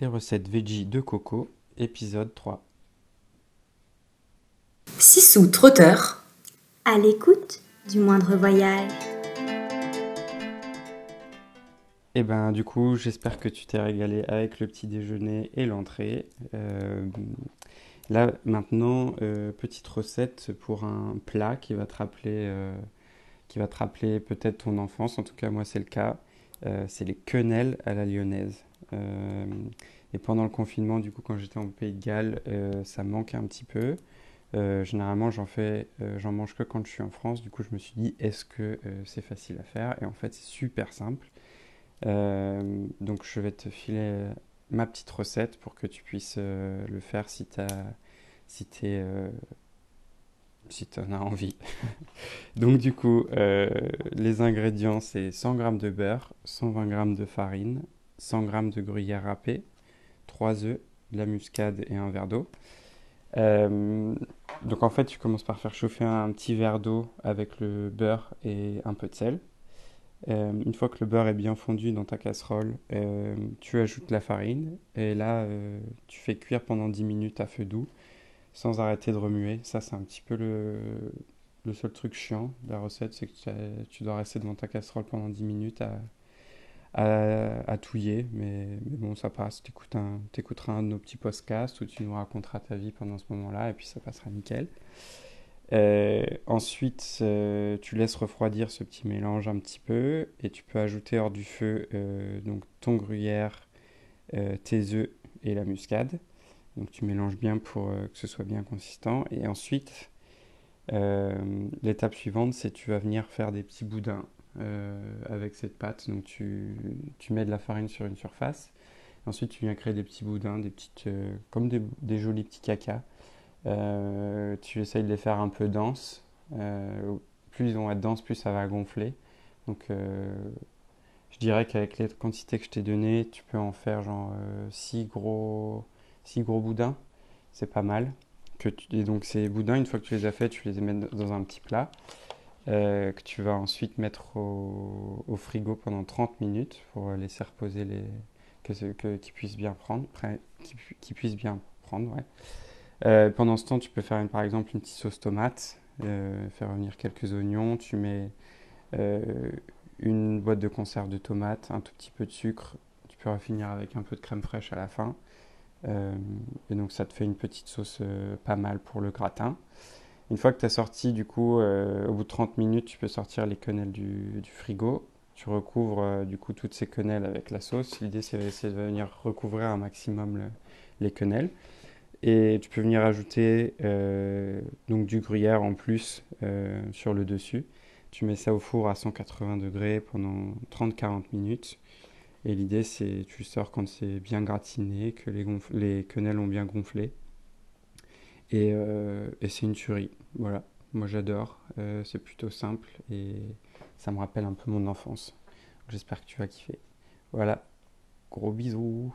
Les recettes veggie de coco, épisode 3. Sissou trotteur, à l'écoute du moindre voyage. Et ben du coup, j'espère que tu t'es régalé avec le petit déjeuner et l'entrée. Euh, là maintenant, euh, petite recette pour un plat qui va te rappeler, euh, qui va te rappeler peut-être ton enfance. En tout cas, moi c'est le cas. C'est les quenelles à la lyonnaise. et pendant le confinement, du coup, quand j'étais en Pays de Galles, ça me manquait un petit peu. généralement, j'en mange que quand je suis en France. Du coup, je me suis dit, est-ce que c'est facile à faire? Et en fait, c'est super simple. Euh, donc je vais te filer ma petite recette pour que tu puisses euh, le faire si tu euh, si en as envie. donc du coup, les ingrédients c'est 100 g de beurre, 120 g de farine, 100 g de gruyère râpée, 3 œufs, de la muscade et un verre d'eau. donc en fait, tu commences par faire chauffer un petit verre d'eau avec le beurre et un peu de sel. Euh, une fois que le beurre est bien fondu dans ta casserole, euh, tu ajoutes la farine et là, euh, tu fais cuire pendant 10 minutes à feu doux sans arrêter de remuer. Ça, c'est un petit peu le, seul truc chiant de la recette, c'est que tu dois rester devant ta casserole pendant 10 minutes à, à, touiller. Mais, bon, ça passe. Tu écouteras un de nos petits podcasts où tu nous raconteras ta vie pendant ce moment-là et puis ça passera nickel. Euh, ensuite, euh, tu laisses refroidir ce petit mélange un petit peu et tu peux ajouter hors du feu euh, donc ton gruyère, tes œufs et la muscade. Donc tu mélanges bien pour que ce soit bien consistant. Et ensuite, l'étape suivante, c'est tu vas venir faire des petits boudins avec cette pâte. Donc tu, tu, mets de la farine sur une surface. Ensuite, tu viens créer des petits boudins, des petites, comme des, jolis petits cacas. Euh, tu essayes de les faire un peu denses. Euh, plus ils vont être denses, plus ça va gonfler. Donc euh, je dirais qu'avec les quantités que je t'ai données, tu peux en faire genre 6 gros, six gros boudins. C'est pas mal. Et donc ces boudins, une fois que tu les as faits, tu les mets dans un petit plat. que tu vas ensuite mettre au, frigo pendant 30 minutes pour laisser reposer les que, que qu'ils puissent bien prendre, qu'ils puissent bien prendre. Euh, pendant ce temps, tu peux faire par exemple une petite sauce tomate, euh, faire revenir quelques oignons, tu mets euh, une boîte de conserve de tomates, un tout petit peu de sucre, tu peux finir avec un peu de crème fraîche à la fin. Et donc ça te fait une petite sauce pas mal pour le gratin. Une fois que tu as sorti, du coup, au bout de 30 minutes, tu peux sortir les quenelles du, frigo. Tu recouvres du coup toutes ces quenelles avec la sauce. L'idée c'est de venir recouvrir un maximum les quenelles. Et tu peux venir ajouter euh, donc du gruyère en plus euh, sur le dessus. Tu mets ça au four à 180 degrés pendant 30-40 minutes. Et l'idée, c'est tu sors quand c'est bien gratiné, que les, les quenelles ont bien gonflé. Et, euh, et c'est une tuerie. Voilà, moi j'adore. c'est plutôt simple et ça me rappelle un peu mon enfance. J'espère que tu vas kiffer. Voilà, gros bisous.